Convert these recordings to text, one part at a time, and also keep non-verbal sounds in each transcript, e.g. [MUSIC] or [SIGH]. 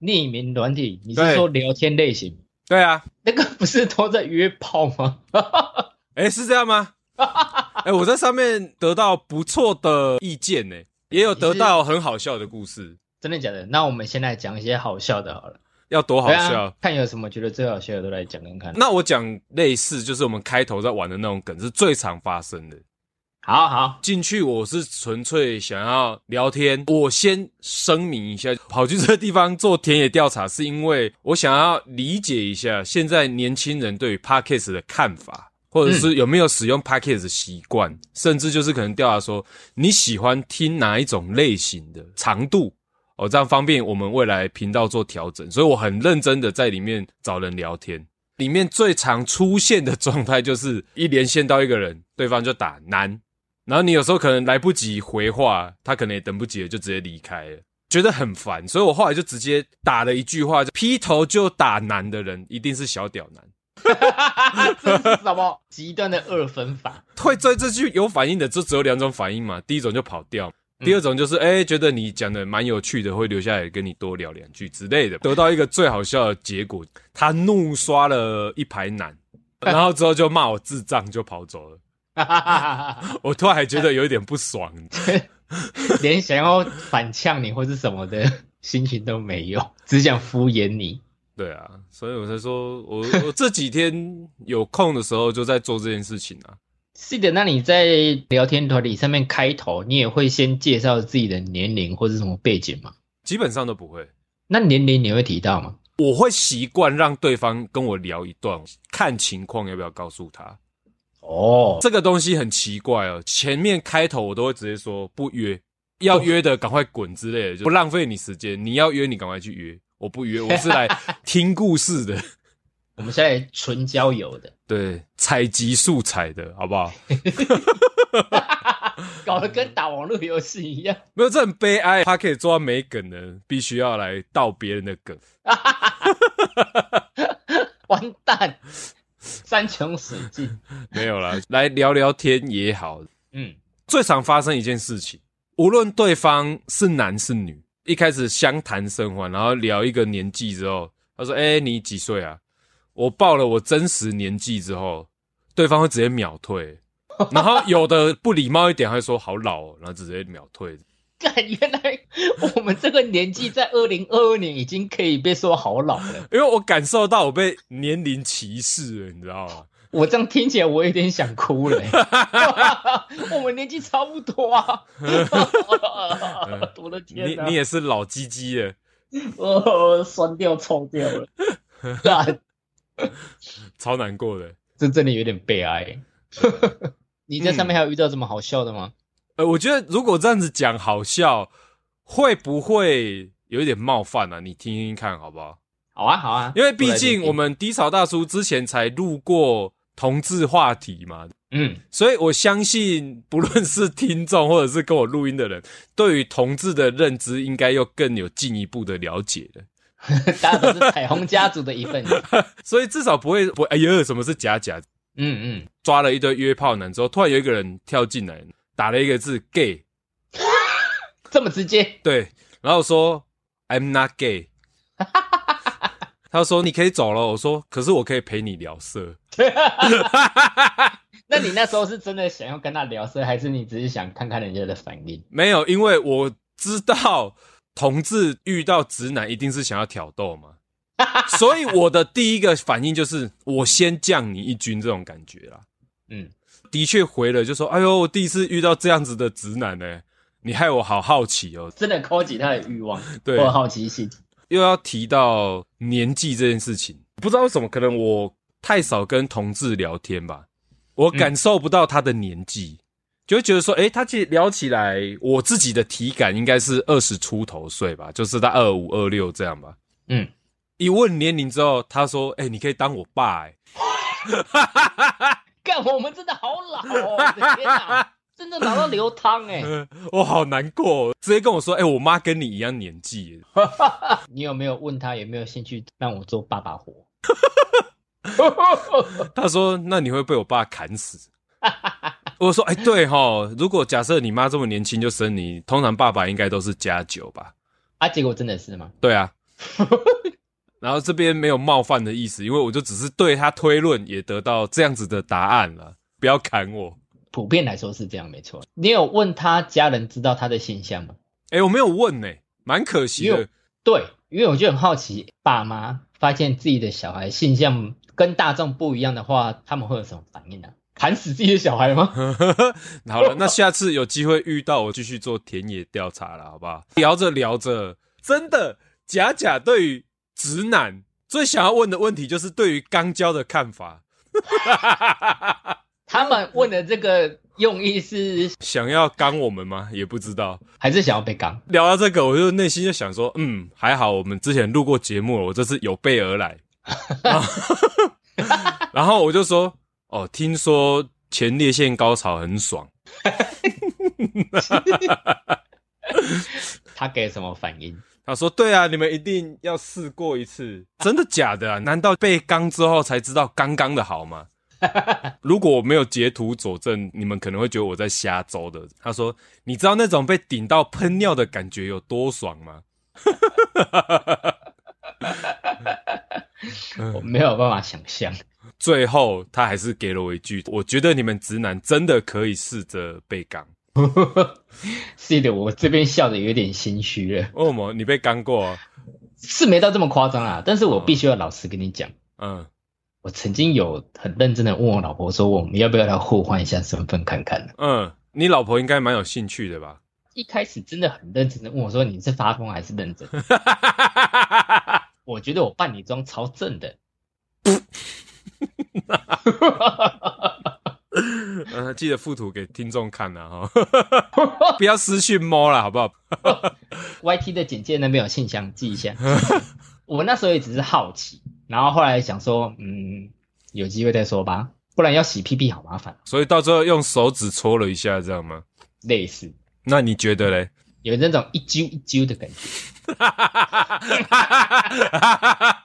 匿名软体，你是说聊天类型？对啊，那个不是都在约炮吗？哎、欸，是这样吗？哎、欸，我在上面得到不错的意见呢，也有得到很好笑的故事。真的假的？那我们先来讲一些好笑的好了。要多好笑、啊！看有什么觉得最好笑的都来讲讲看。那我讲类似，就是我们开头在玩的那种梗，是最常发生的。好好进去，我是纯粹想要聊天。我先声明一下，跑去这个地方做田野调查，是因为我想要理解一下现在年轻人对于 Podcast 的看法，或者是有没有使用 Podcast 的习惯，嗯、甚至就是可能调查说你喜欢听哪一种类型的长度。哦，这样方便我们未来频道做调整，所以我很认真的在里面找人聊天。里面最常出现的状态就是一连线到一个人，对方就打男，然后你有时候可能来不及回话，他可能也等不及了，就直接离开了，觉得很烦。所以我后来就直接打了一句话：劈头就打男的人一定是小屌男。[LAUGHS] 这是什么极端的二分法？[LAUGHS] 会对这句有反应的，就只有两种反应嘛。第一种就跑掉。第二种就是，哎、欸，觉得你讲的蛮有趣的，会留下来跟你多聊两句之类的，[LAUGHS] 得到一个最好笑的结果。他怒刷了一排男，然后之后就骂我智障，就跑走了。[LAUGHS] 我突然还觉得有一点不爽，[LAUGHS] 连想要反呛你或是什么的心情都没有，只想敷衍你。对啊，所以我才说我 [LAUGHS] 我这几天有空的时候就在做这件事情啊。是的，那你在聊天团体上面开头，你也会先介绍自己的年龄或者什么背景吗？基本上都不会。那年龄你会提到吗？我会习惯让对方跟我聊一段，看情况要不要告诉他。哦，这个东西很奇怪哦。前面开头我都会直接说不约，要约的赶快滚之类的，就不浪费你时间。你要约你赶快去约，我不约，我是来 [LAUGHS] 听故事的。我们现在纯交友的，对，采集素材的好不好？[LAUGHS] 搞得跟打网络游戏一样，没有，这很悲哀。他可以做到没梗的，必须要来盗别人的梗，[LAUGHS] 完蛋，山穷水尽，[LAUGHS] 没有啦，来聊聊天也好。嗯，最常发生一件事情，无论对方是男是女，一开始相谈甚欢，然后聊一个年纪之后，他说：“哎、欸，你几岁啊？”我报了我真实年纪之后，对方会直接秒退，然后有的不礼貌一点，会说好老哦，然后直接秒退。[LAUGHS] 原来我们这个年纪在二零二二年已经可以被说好老了，因为我感受到我被年龄歧视了，你知道吗？我这样听起来我有点想哭了。[LAUGHS] 我们年纪差不多啊，我的天哪，你你也是老鸡鸡了，哦，酸掉臭掉了。超难过的，这真的有点悲哀。[LAUGHS] 你在上面还有遇到这么好笑的吗？呃，我觉得如果这样子讲好笑，会不会有一点冒犯啊？你听听看好不好？好啊，好啊，因为毕竟我们低潮大叔之前才录过同志话题嘛，嗯，所以我相信不论是听众或者是跟我录音的人，对于同志的认知应该又更有进一步的了解了。[LAUGHS] 大家都是彩虹家族的一份子，[LAUGHS] 所以至少不会不会哎呦，什么是假假？嗯嗯，抓了一堆约炮男之后，突然有一个人跳进来，打了一个字 “gay”，[LAUGHS] 这么直接？对，然后说 “I'm not gay”，[LAUGHS] 他说你可以走了。我说可是我可以陪你聊色。[LAUGHS] 那你那时候是真的想要跟他聊色，还是你只是想看看人家的反应？没有，因为我知道。同志遇到直男一定是想要挑逗嘛，所以我的第一个反应就是我先降你一军这种感觉啦。嗯，的确回了就说：“哎呦，我第一次遇到这样子的直男呢，你害我好好奇哦。”真的勾起他的欲望，[LAUGHS] 对，我好奇心。又要提到年纪这件事情，不知道为什么，可能我太少跟同志聊天吧，我感受不到他的年纪。嗯就会觉得说，诶，他其实聊起来，我自己的体感应该是二十出头岁吧，就是在二五二六这样吧。嗯，一问年龄之后，他说：“哎、欸，你可以当我爸。”哎，[LAUGHS] 干，我们真的好老哦！我的天哪，[LAUGHS] 真的老到流汤哎！[LAUGHS] 我好难过，直接跟我说：“哎、欸，我妈跟你一样年纪。[LAUGHS] ”你有没有问他有没有兴趣让我做爸爸活？他说：“那你会被我爸砍死。”我说：“哎、欸，对齁，如果假设你妈这么年轻就生你，通常爸爸应该都是加九吧？”啊，结果真的是吗？对啊。然后这边没有冒犯的意思，因为我就只是对他推论，也得到这样子的答案了。不要砍我。普遍来说是这样，没错。你有问他家人知道他的现象吗？哎，我没有问呢、欸，蛮可惜的。对，因为我就很好奇，爸妈发现自己的小孩现象跟大众不一样的话，他们会有什么反应呢、啊？砍死自己的小孩吗？[LAUGHS] 好了，那下次有机会遇到我，继续做田野调查了，好不好？聊着聊着，真的，假假对于直男最想要问的问题就是对于肛交的看法。[LAUGHS] 他们问的这个用意是想要肛我们吗？也不知道，还是想要被肛？聊到这个，我就内心就想说，嗯，还好我们之前录过节目了，我这次有备而来。[LAUGHS] 然后，[LAUGHS] 然后我就说。哦，听说前列腺高潮很爽，他给什么反应？他说：“对啊，你们一定要试过一次，真的假的啊？难道被刚之后才知道刚刚的好吗？[LAUGHS] 如果我没有截图佐证，你们可能会觉得我在瞎诌的。”他说：“你知道那种被顶到喷尿的感觉有多爽吗？” [LAUGHS] 我没有办法想象。最后，他还是给了我一句：“我觉得你们直男真的可以试着被肛。” [LAUGHS] 是的，我这边笑的有点心虚了。为什么？你被干过啊？是没到这么夸张啊，但是我必须要老实跟你讲，嗯，我曾经有很认真的问我老婆说：“我们要不要来互换一下身份看看？”嗯，你老婆应该蛮有兴趣的吧？一开始真的很认真的问我说：“你是发疯还是认真？” [LAUGHS] 我觉得我扮女装超正的。哈哈哈哈哈！嗯，记得附图给听众看呐哈，不要私讯摸了，好不好？YT 的简介那边有信箱，记一下。[LAUGHS] 我那时候也只是好奇，然后后来想说，嗯，有机会再说吧，不然要洗屁屁好麻烦。所以到最后用手指搓了一下，这样吗？类似。那你觉得嘞？有那种一揪一揪的感觉。哈哈哈哈哈！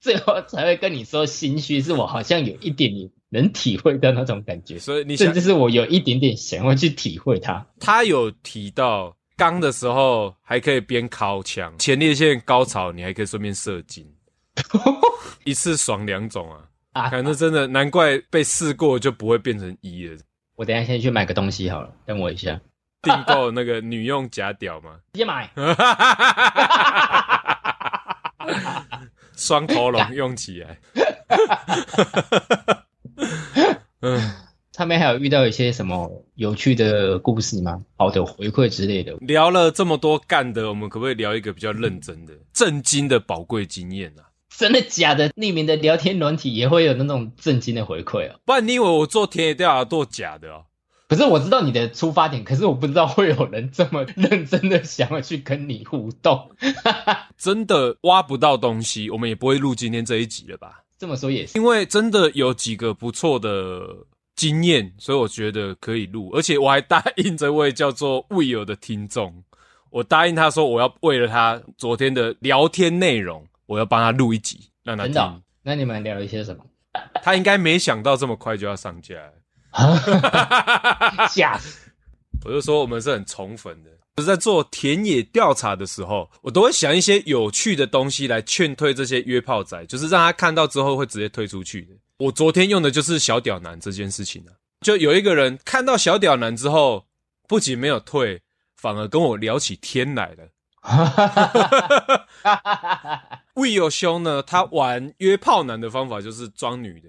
最后才会跟你说心虚，是我好像有一点点能体会到那种感觉，所以你甚至是我有一点点想要去体会它。他有提到刚的时候还可以边敲枪，前列腺高潮你还可以顺便射精，[LAUGHS] 一次爽两种啊！啊，反正真的难怪被试过就不会变成一了。我等一下先去买个东西好了，等我一下，订购那个女用假屌吗？[LAUGHS] 直接买。[LAUGHS] 双头龙用起来，嗯，[LAUGHS] 他们还有遇到一些什么有趣的故事吗？好的回馈之类的。聊了这么多干的，我们可不可以聊一个比较认真的、震惊的宝贵经验啊？真的假的？匿名的聊天软体也会有那种震惊的回馈啊？不然你以为我做田野调查做假的哦？可是我知道你的出发点，可是我不知道会有人这么认真的想要去跟你互动。[LAUGHS] 真的挖不到东西，我们也不会录今天这一集了吧？这么说也是，因为真的有几个不错的经验，所以我觉得可以录。而且我还答应这位叫做 Will 的听众，我答应他说我要为了他昨天的聊天内容，我要帮他录一集，让他听。真的？那你们聊了一些什么？他应该没想到这么快就要上架。[LAUGHS] 吓死！我就说我们是很宠粉的，就是在做田野调查的时候，我都会想一些有趣的东西来劝退这些约炮仔，就是让他看到之后会直接退出去的。我昨天用的就是小屌男这件事情啊，就有一个人看到小屌男之后，不仅没有退，反而跟我聊起天来了。[LAUGHS] [LAUGHS] Will 兄呢，他玩约炮男的方法就是装女的。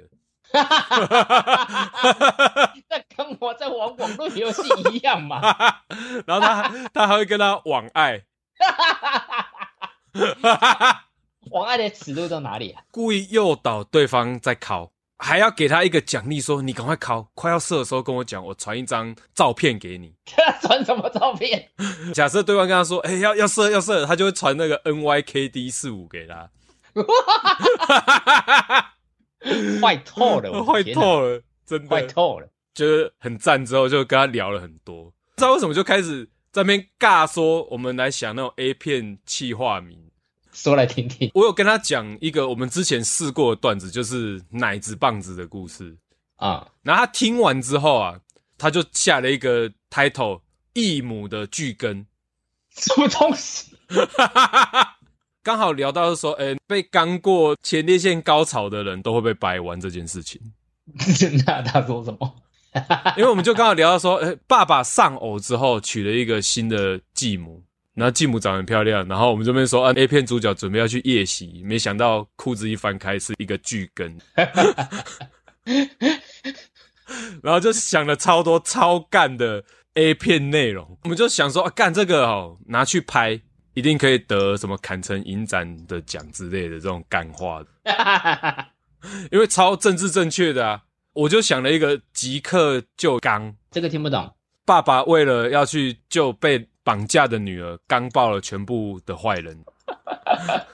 哈哈哈哈哈！那跟我在玩网络游戏一样嘛。[LAUGHS] 然后他他还会跟他网爱。哈哈哈哈网爱的尺度到哪里啊？故意诱导对方在考，还要给他一个奖励，说你赶快考，快要射的时候跟我讲，我传一张照片给你。[LAUGHS] 传什么照片？[LAUGHS] 假设对方跟他说，哎、欸，要要射要射，他就会传那个 NYKD 四五给他。[LAUGHS] 坏透了，坏透了，真的坏透了。就是很赞，之后就跟他聊了很多，不知道为什么就开始在那边尬说，我们来想那种 A 片气化名，说来听听。我有跟他讲一个我们之前试过的段子，就是奶子棒子的故事啊。然后他听完之后啊，他就下了一个 title：异母的巨根，什么东西？[LAUGHS] 刚好聊到说，哎、欸，被刚过前列腺高潮的人都会被掰弯这件事情。[LAUGHS] 那他说什么？[LAUGHS] 因为我们就刚好聊到说，欸、爸爸丧偶之后娶了一个新的继母，然后继母长得很漂亮，然后我们这边说，啊，A 片主角准备要去夜袭，没想到裤子一翻开是一个巨根，[LAUGHS] 然后就想了超多超干的 A 片内容，我们就想说，啊，干这个哦，拿去拍一定可以得什么砍成影展的奖之类的这种干话的，[LAUGHS] 因为超政治正确的啊。我就想了一个即刻就刚，这个听不懂。爸爸为了要去救被绑架的女儿，刚爆了全部的坏人。[LAUGHS]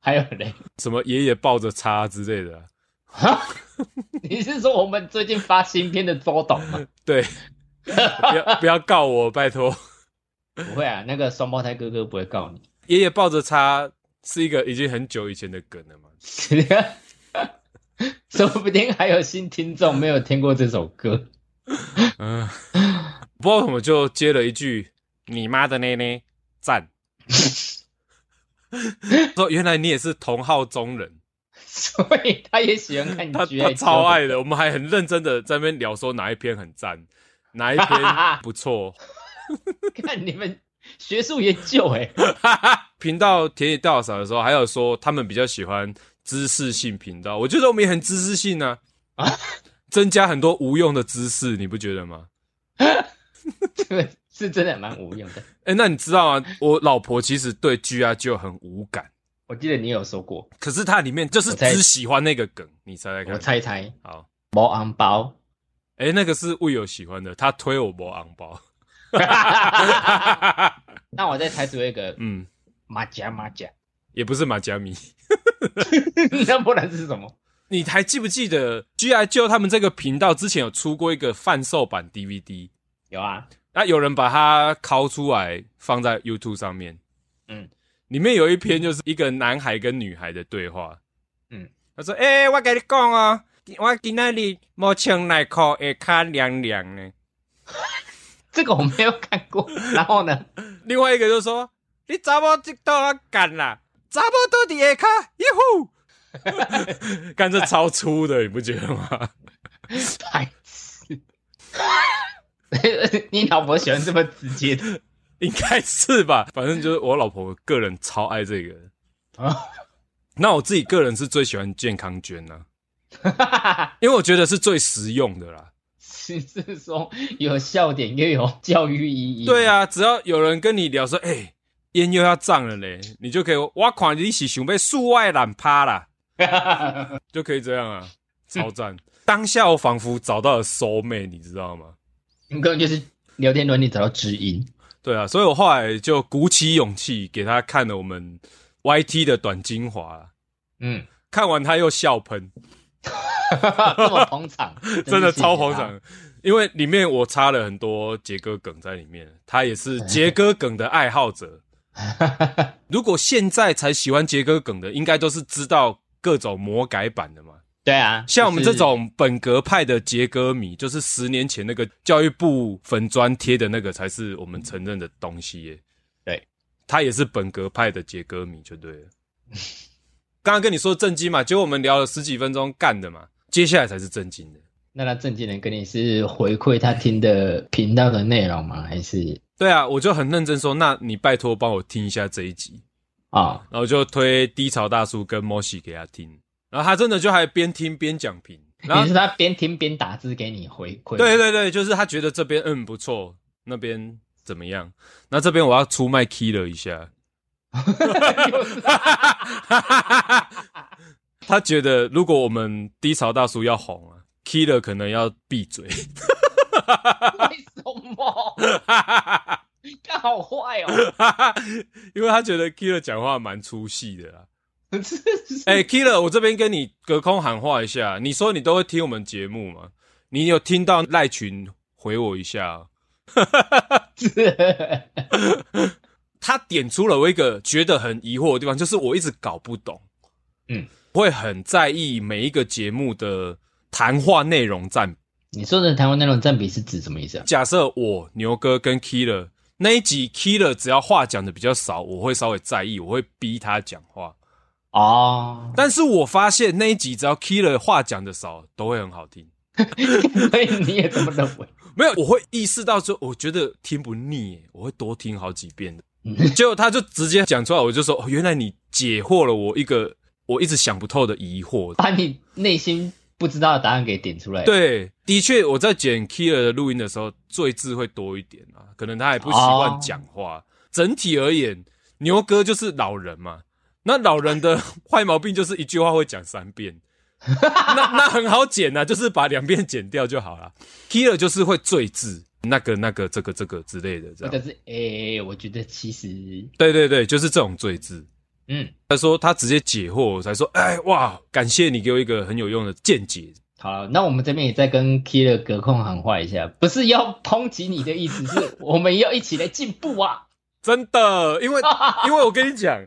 还有嘞，什么爷爷抱着叉之类的。你是说我们最近发新片的周董吗？[LAUGHS] 对，不要不要告我，拜托。[LAUGHS] 不会啊，那个双胞胎哥哥不会告你。爷爷抱着叉是一个已经很久以前的梗了嘛？[LAUGHS] 说不定还有新听众没有听过这首歌。[LAUGHS] 嗯，不知道怎么就接了一句“你妈的内内赞”，说原来你也是同好中人，所以他也喜欢看他，他超爱的。我们还很认真的在那边聊说哪一篇很赞，哪一篇不错。[LAUGHS] 看你们学术研究哎，[LAUGHS] 频道田野调查的时候，还有说他们比较喜欢。知识性频道，我觉得我们也很知识性呢，啊，[LAUGHS] 增加很多无用的知识，你不觉得吗？对，是真的蛮无用的。哎、欸，那你知道啊？我老婆其实对 G.I. 就很无感。我记得你有说过，可是它里面就是只喜欢那个梗，你猜猜看？我猜猜，好，没红包。哎、欸，那个是魏有喜欢的，他推我没红包。[LAUGHS] 那我再猜出一个，嗯，马甲马甲，也不是马甲米。[LAUGHS] 那不然是什么？你还记不记得 G.I. Joe 他们这个频道之前有出过一个贩售版 DVD？有啊，那有人把它拷出来放在 YouTube 上面。嗯，里面有一篇就是一个男孩跟女孩的对话。嗯，他说：“哎、欸，我跟你讲哦，我今天里没穿内裤，会卡凉凉呢。[LAUGHS] ”这个我没有看过。然后呢，另外一个就说：“你怎么知道我干啦？”差不多的卡，耶呼！干这超粗的，你不觉得吗？白痴！[LAUGHS] 你老婆喜欢这么直接的？应该是吧。反正就是我老婆个人超爱这个啊。那我自己个人是最喜欢健康捐呐，[LAUGHS] 因为我觉得是最实用的啦。是是说有笑点又有教育意义？对啊，只要有人跟你聊说，哎、欸。烟又要涨了嘞，你就可以，我看你是想被数外懒趴啦，[LAUGHS] 就可以这样啊，超赞！当下我仿佛找到了 soul mate，你知道吗？你可能就是聊天软体找到知音，对啊，所以我后来就鼓起勇气给他看了我们 YT 的短精华，嗯，看完他又笑喷，[LAUGHS] 这么捧场，[LAUGHS] 真的超捧场，因为里面我插了很多杰哥梗在里面，他也是杰哥梗的爱好者。[LAUGHS] 如果现在才喜欢杰哥梗的，应该都是知道各种魔改版的嘛。对啊，像我们这种本格派的杰哥迷，就是十年前那个教育部粉砖贴的那个，才是我们承认的东西耶。对，他也是本格派的杰哥迷，就对了。刚刚跟你说正经嘛，结果我们聊了十几分钟干的嘛，接下来才是正经的。那他正经人跟你是回馈他听的频道的内容吗？还是？对啊，我就很认真说，那你拜托帮我听一下这一集啊，哦、然后就推低潮大叔跟摩西给他听，然后他真的就还边听边讲评，然 [LAUGHS] 后你是他边听边打字给你回馈，对对对，就是他觉得这边嗯不错，那边怎么样？那这边我要出卖 Killer 一下，[LAUGHS] 他觉得如果我们低潮大叔要红啊，Killer 可能要闭嘴。为什么？他好坏哦，因为他觉得 Killer 讲话蛮出戏的啦。哎、欸、，Killer，我这边跟你隔空喊话一下，你说你都会听我们节目吗？你有听到赖群回我一下？他点出了我一个觉得很疑惑的地方，就是我一直搞不懂。嗯，会很在意每一个节目的谈话内容占比。你说的谈话内容占比是指什么意思啊？假设我牛哥跟 Killer 那一集，Killer 只要话讲的比较少，我会稍微在意，我会逼他讲话。哦，但是我发现那一集只要 Killer 话讲的少，都会很好听。[LAUGHS] 所以你也这么认为？[LAUGHS] 没有，我会意识到说，我觉得听不腻，我会多听好几遍的。结果他就直接讲出来，我就说，哦，原来你解惑了我一个我一直想不透的疑惑，把你内心不知道的答案给点出来。对，的确，我在剪 Killer 的录音的时候，赘字会多一点啊，可能他也不习惯讲话。哦、整体而言，牛哥就是老人嘛。那老人的坏毛病就是一句话会讲三遍，[LAUGHS] 那那很好剪呐、啊，就是把两遍剪掉就好了。Killer 就是会赘字，那个那个这个这个之类的，这样。但是哎、欸，我觉得其实，对对对，就是这种最字。嗯，他说他直接解惑，我才说，哎哇，感谢你给我一个很有用的见解。好，那我们这边也再跟 Killer 隔空喊话一下，不是要抨击你的意思，是 [LAUGHS] 我们要一起来进步啊！真的，因为 [LAUGHS] 因为我跟你讲。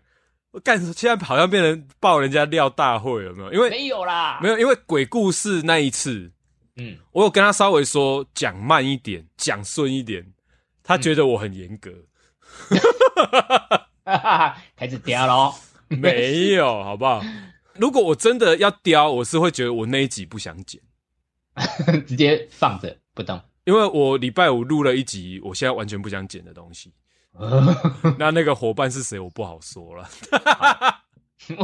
我干，现在好像变成爆人家料大会了，没有？因为没有啦，没有，因为鬼故事那一次，嗯，我有跟他稍微说讲慢一点，讲顺一点，他觉得我很严格，嗯、[LAUGHS] 开始叼喽？没有，好不好？如果我真的要叼，我是会觉得我那一集不想剪，[LAUGHS] 直接放着不动，因为我礼拜五录了一集，我现在完全不想剪的东西。[LAUGHS] 那那个伙伴是谁？我不好说了。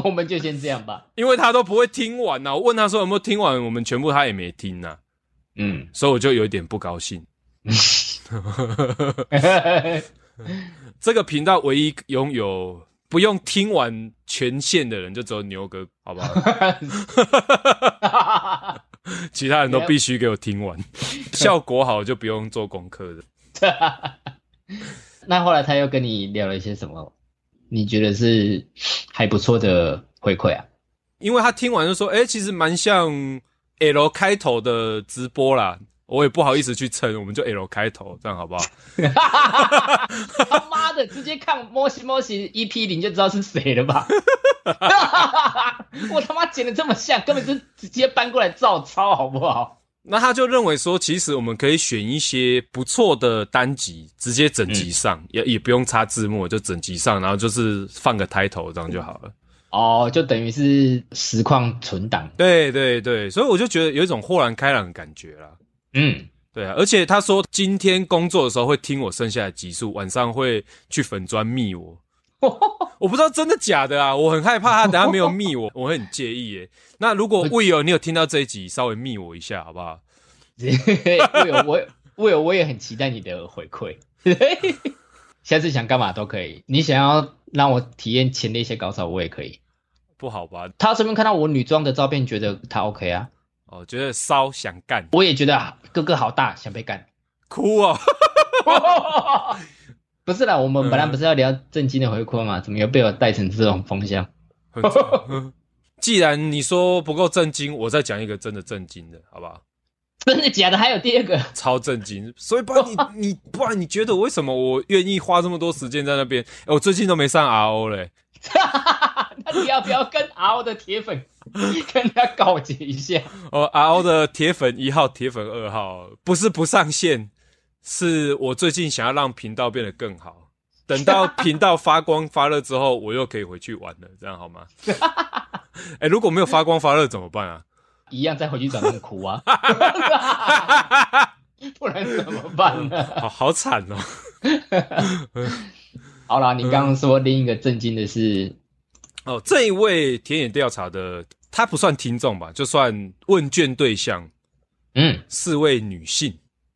我们就先这样吧，因为他都不会听完呐、啊。我问他说有没有听完，我们全部他也没听呐、啊。嗯，所以我就有一点不高兴。[LAUGHS] 这个频道唯一拥有不用听完全线的人，就只有牛哥，好不好？[LAUGHS] 其他人都必须给我听完，[LAUGHS] 效果好就不用做功课的。那后来他又跟你聊了一些什么？你觉得是还不错的回馈啊？因为他听完就说：“哎、欸，其实蛮像 L 开头的直播啦。”我也不好意思去称，我们就 L 开头，这样好不好？他妈的，直接看摩西摩西 EP 零就知道是谁了吧？[LAUGHS] 我他妈剪的这么像，根本就直接搬过来照抄，好不好？那他就认为说，其实我们可以选一些不错的单集，直接整集上，嗯、也也不用插字幕，就整集上，然后就是放个 title 这样就好了。哦，就等于是实况存档。对对对，所以我就觉得有一种豁然开朗的感觉啦。嗯，对啊，而且他说今天工作的时候会听我剩下的集数，晚上会去粉砖密我。[LAUGHS] 我不知道真的假的啊，我很害怕他等下没有密我，[LAUGHS] 我会很介意耶。那如果 Will 你有听到这一集，稍微密我一下好不好？[LAUGHS] Will 我 Will 我也很期待你的回馈，下次想干嘛都可以。你想要让我体验前的一些高潮，我也可以。不好吧？他这边看到我女装的照片，觉得他 OK 啊？哦，觉得骚想干，我也觉得哥哥好大，想被干，哭哦。[LAUGHS] 不是啦，我们本来不是要聊正经的回馈吗？怎么又被我带成这种风向？既然你说不够震惊，我再讲一个真的震惊的，好不好？真的假的？还有第二个超震惊，所以不然你 [LAUGHS] 你不然你觉得为什么我愿意花这么多时间在那边？欸，我最近都没上 RO 嘞。[LAUGHS] 那你要不要跟 RO 的铁粉跟他告诫一下？哦，RO 的铁粉一号、铁粉二号不是不上线。是我最近想要让频道变得更好，等到频道发光发热之后，我又可以回去玩了，这样好吗？哎、欸，如果没有发光发热怎么办啊？一样再回去找那个哭啊，[LAUGHS] 不然怎么办呢？好好惨哦。[LAUGHS] 好啦，你刚刚说另一个震惊的是，哦，这一位田野调查的，他不算听众吧，就算问卷对象，嗯，四位女性。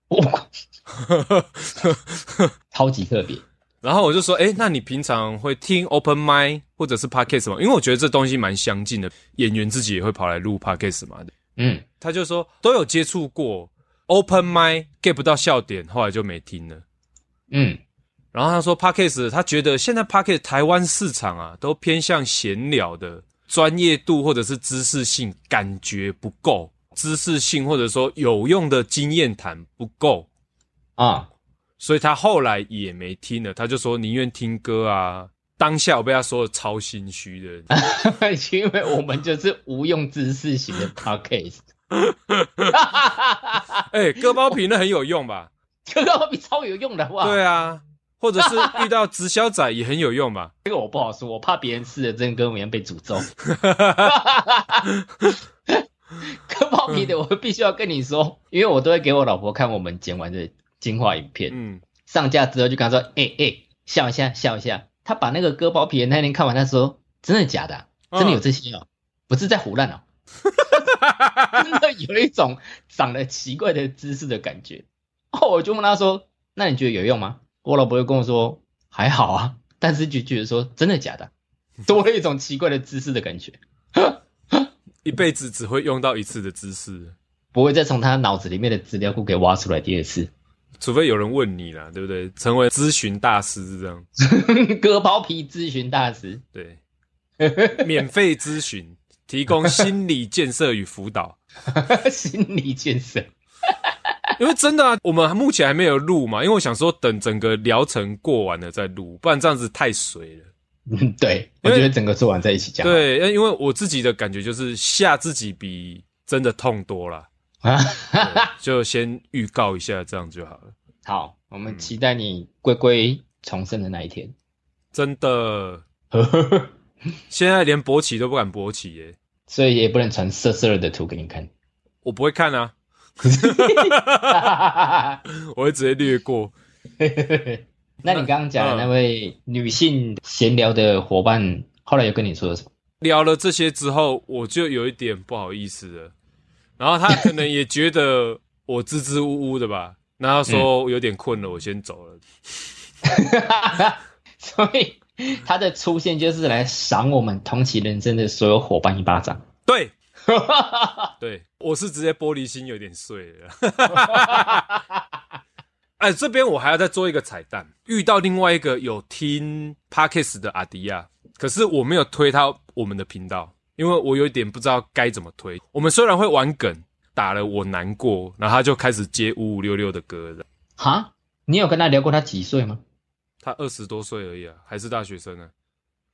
哇 [LAUGHS] 超级特别，然后我就说，哎、欸，那你平常会听 Open Mic 或者是 Podcast 吗？因为我觉得这东西蛮相近的，演员自己也会跑来录 Podcast 嘛。嗯，他就说都有接触过 Open Mic，get 不到笑点，后来就没听了。嗯，然后他说 Podcast 他觉得现在 Podcast 台湾市场啊，都偏向闲聊的，专业度或者是知识性感觉不够，知识性或者说有用的经验谈不够啊，所以他后来也没听了，他就说宁愿听歌啊。当下我被他说的超心虚的，[LAUGHS] 因为我们就是无用知识型的 [LAUGHS] Podcast。哎，割包皮那很有用吧？割包皮超有用的，哇！对啊。或者是遇到直销仔也很有用嘛？[LAUGHS] 这个我不好说，我怕别人吃了真跟我一样被诅咒。割包皮的，我必须要跟你说，因为我都会给我老婆看我们剪完的精华影片。嗯，上架之后就跟她说：“哎、欸、哎、欸，笑一下，笑一下。”她把那个割包皮的那天看完，她说：“真的假的、啊？真的有这些哦？不是在胡乱哦？[LAUGHS] 真的有一种长得奇怪的姿势的感觉。”哦，我就问她说：“那你觉得有用吗？”我老婆会跟我说还好啊，[LAUGHS] 但是就觉得说真的假的，[LAUGHS] 多了一种奇怪的姿势的感觉，[LAUGHS] 一辈子只会用到一次的姿势，不会再从他脑子里面的资料库给挖出来第二次，除非有人问你啦，对不对？成为咨询大师是这样，割包皮咨询大师，对，免费咨询，提供心理建设与辅导，心理建设。[LAUGHS] 因为真的啊，我们目前还没有录嘛，因为我想说等整个疗程过完了再录，不然这样子太水了。嗯，[LAUGHS] 对，我觉得整个做完在一起讲。对，因为我自己的感觉就是吓自己比真的痛多了啊，[LAUGHS] 就先预告一下，这样就好了。好，我们期待你龟龟重生的那一天。真的，现在连勃起都不敢勃起耶，所以也不能传色色的图给你看。我不会看啊。[LAUGHS] 我会直接略过。[LAUGHS] 那你刚刚讲的那位女性闲聊的伙伴，后来又跟你说了什么？聊了这些之后，我就有一点不好意思了。然后他可能也觉得我支支吾吾的吧。然后说有点困了，我先走了。[LAUGHS] 所以他的出现就是来赏我们同期人生的所有伙伴一巴掌。对。对，我是直接玻璃心有点碎了。[LAUGHS] 哎，这边我还要再做一个彩蛋，遇到另外一个有听 Podcast 的阿迪亚，可是我没有推他我们的频道，因为我有点不知道该怎么推。我们虽然会玩梗，打了我难过，然后他就开始接五五六六的歌了。哈，你有跟他聊过他几岁吗？他二十多岁而已啊，还是大学生啊。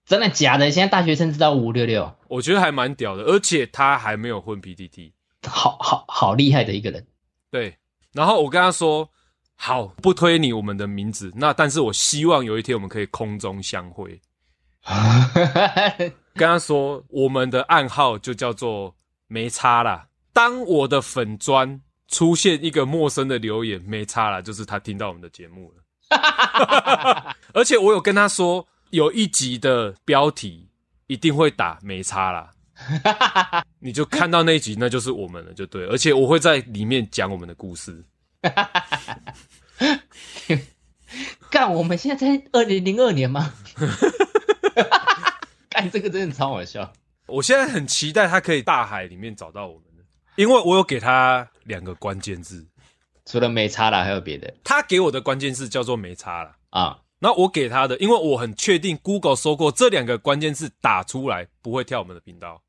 真的假的？现在大学生知道五五六六，我觉得还蛮屌的，而且他还没有混 PTT，好好好厉害的一个人。对，然后我跟他说，好，不推你我们的名字，那但是我希望有一天我们可以空中相会。[LAUGHS] 跟他说，我们的暗号就叫做没差啦。当我的粉砖出现一个陌生的留言，没差啦，就是他听到我们的节目了。[LAUGHS] 而且我有跟他说。有一集的标题一定会打没差啦，[LAUGHS] 你就看到那一集，那就是我们了，就对。而且我会在里面讲我们的故事。[LAUGHS] 干，我们现在在二零零二年吗？[LAUGHS] 干，这个真的超好笑。我现在很期待他可以大海里面找到我们，因为我有给他两个关键字，除了没差啦，还有别的。他给我的关键字叫做没差啦啊。那我给他的，因为我很确定 Google 搜过这两个关键字打出来不会跳我们的频道，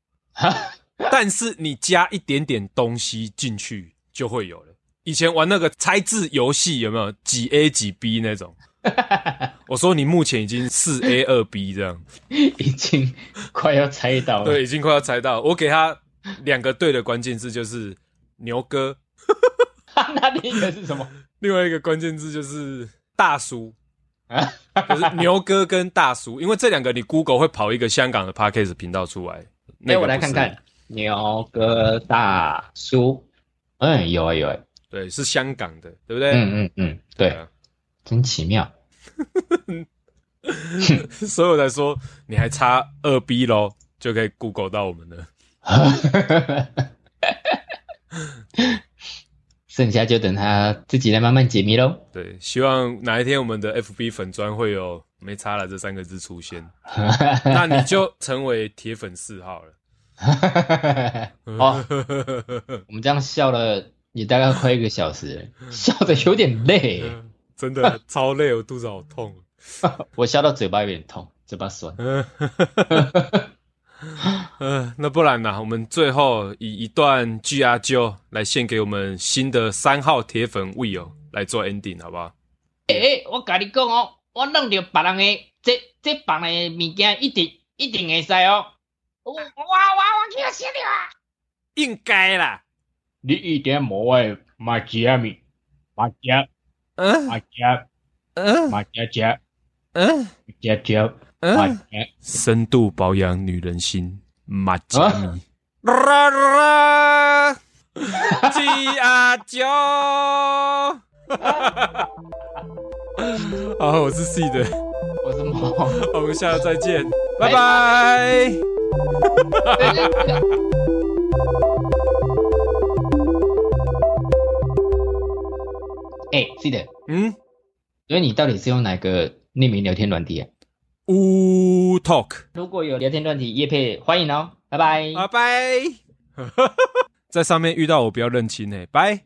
[LAUGHS] 但是你加一点点东西进去就会有了。以前玩那个猜字游戏有没有几 A 几 B 那种？[LAUGHS] 我说你目前已经四 A 二 B 这样，已经快要猜到了。对，已经快要猜到。我给他两个对的关键字就是牛哥，[LAUGHS] 那另一个是什么？另外一个关键字就是大叔。啊，[LAUGHS] 就是牛哥跟大叔，因为这两个你 Google 会跑一个香港的 Podcast 频道出来。那、欸、我来看看牛哥大叔，嗯，有啊有啊，对，是香港的，对不对？嗯嗯嗯，对，对啊、真奇妙。[LAUGHS] 所以我才说你还差二 B 咯，就可以 Google 到我们了。[LAUGHS] 剩下就等他自己来慢慢解密喽。对，希望哪一天我们的 FB 粉专会有“没差了”这三个字出现，[LAUGHS] 那你就成为铁粉四号了。[LAUGHS] 哦，[LAUGHS] 我们这样笑了也大概快一个小时，笑的有点累。真的超累，我肚子好痛。我笑到嘴巴有点痛，嘴巴酸。嗯，呃，那不然呢？我们最后以一段 G R 九来献给我们新的三号铁粉 w i 来做 ending，好不好？诶、欸、诶，我跟你讲哦，我弄到别人的这这帮人的物件，一定一定会使哦。哇哇哇！我气死你了！应该啦。你一点莫爱马甲米，马甲，嗯，马甲，嗯，马甲甲，嗯，甲甲，马甲，深度保养女人心，马甲。米，啦啦，鸡阿九，好，我是 C 的，我是猫，我们下次再见，拜拜。[LAUGHS] 哎，C 的，嗯，所以你到底是用哪个匿名聊天软体啊？呜 Talk，如果有聊天软体业配，欢迎哦，拜拜，拜拜，[LAUGHS] 在上面遇到我不要认亲哎，拜。